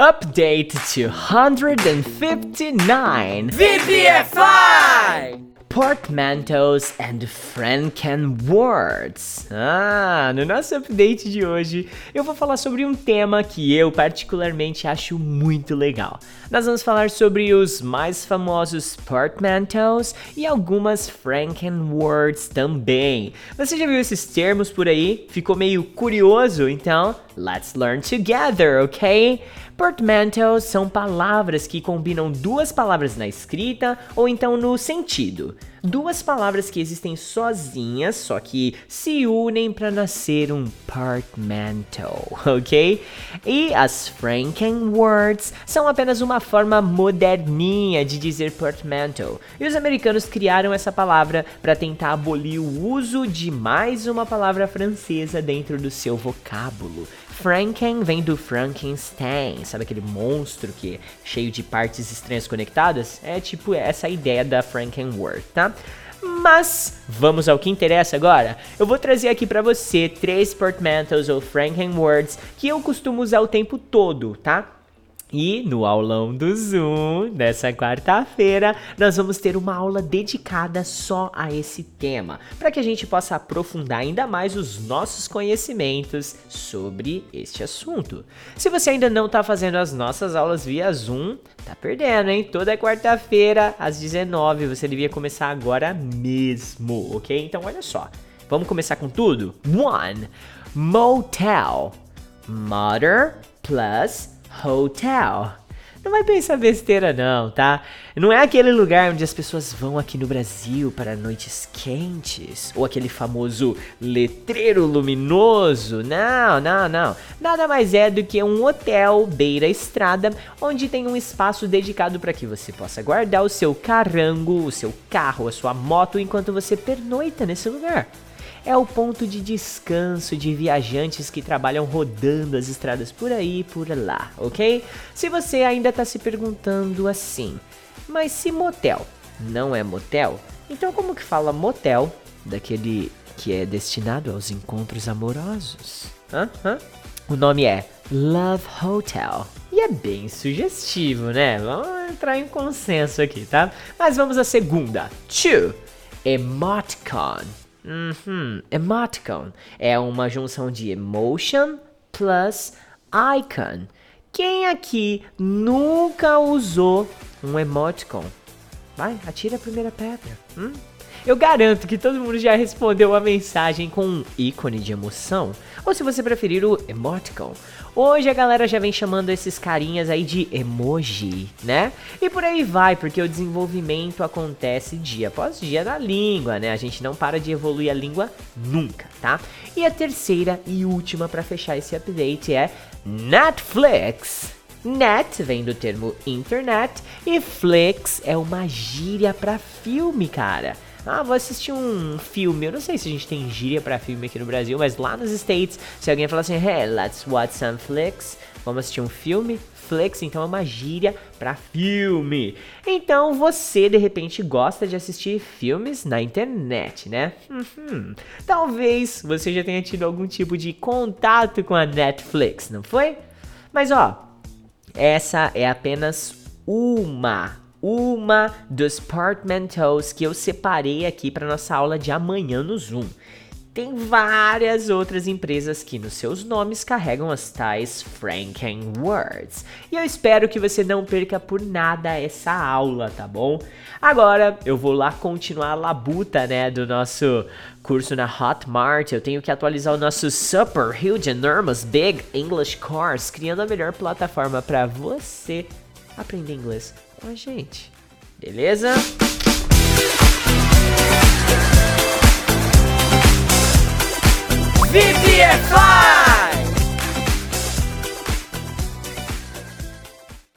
Update 259 VPFI! Portmanteaus and Franken Words. Ah, no nosso update de hoje eu vou falar sobre um tema que eu particularmente acho muito legal. Nós vamos falar sobre os mais famosos portmanteaus e algumas Franken Words também. Você já viu esses termos por aí? Ficou meio curioso? Então, let's learn together, ok? Portmanteaus são palavras que combinam duas palavras na escrita ou então no sentido. Duas palavras que existem sozinhas, só que se unem para nascer um portmanteau, ok? E as Franken words são apenas uma forma moderninha de dizer portmanteau. E os americanos criaram essa palavra para tentar abolir o uso de mais uma palavra francesa dentro do seu vocábulo. Franken vem do Frankenstein, sabe aquele monstro que é cheio de partes estranhas conectadas? É tipo essa ideia da Franken word, tá? Mas vamos ao que interessa agora. Eu vou trazer aqui para você três portmanteaus ou Franken words que eu costumo usar o tempo todo, tá? E no aulão do Zoom, nessa quarta-feira, nós vamos ter uma aula dedicada só a esse tema, para que a gente possa aprofundar ainda mais os nossos conhecimentos sobre este assunto. Se você ainda não está fazendo as nossas aulas via Zoom, tá perdendo, hein? Toda quarta-feira às 19 você devia começar agora mesmo, ok? Então olha só, vamos começar com tudo? One, motel, mother plus hotel. Não vai pensar besteira não, tá? Não é aquele lugar onde as pessoas vão aqui no Brasil para noites quentes, ou aquele famoso letreiro luminoso. Não, não, não. Nada mais é do que um hotel beira estrada, onde tem um espaço dedicado para que você possa guardar o seu carango, o seu carro, a sua moto enquanto você pernoita nesse lugar é o ponto de descanso de viajantes que trabalham rodando as estradas por aí e por lá, ok? Se você ainda está se perguntando assim, mas se motel não é motel, então como que fala motel daquele que é destinado aos encontros amorosos? Hã? Hã? O nome é Love Hotel. E é bem sugestivo, né? Vamos entrar em consenso aqui, tá? Mas vamos à segunda. Two. Emoticon. Uhum. Emoticon é uma junção de emotion plus icon. Quem aqui nunca usou um emoticon? Vai, atira a primeira pedra. Hum? Eu garanto que todo mundo já respondeu a mensagem com um ícone de emoção, ou se você preferir o emoticon. Hoje a galera já vem chamando esses carinhas aí de emoji, né? E por aí vai, porque o desenvolvimento acontece dia após dia na língua, né? A gente não para de evoluir a língua nunca, tá? E a terceira e última para fechar esse update é Netflix. Net vem do termo internet e flix é uma gíria para filme, cara. Ah, vou assistir um filme. Eu não sei se a gente tem gíria para filme aqui no Brasil, mas lá nos States, se alguém falar assim, hey, let's watch some flicks, vamos assistir um filme, flicks, então é uma gíria para filme. Então você de repente gosta de assistir filmes na internet, né? Uhum. Talvez você já tenha tido algum tipo de contato com a Netflix, não foi? Mas ó, essa é apenas uma uma dos portmanteaus que eu separei aqui para nossa aula de amanhã no Zoom. Tem várias outras empresas que nos seus nomes carregam as tais Franken Words. E eu espero que você não perca por nada essa aula, tá bom? Agora eu vou lá continuar a labuta, né, do nosso curso na Hotmart. Eu tenho que atualizar o nosso Super Huge Enormous Big English Course, criando a melhor plataforma para você aprender inglês com a gente. Beleza? VPFI!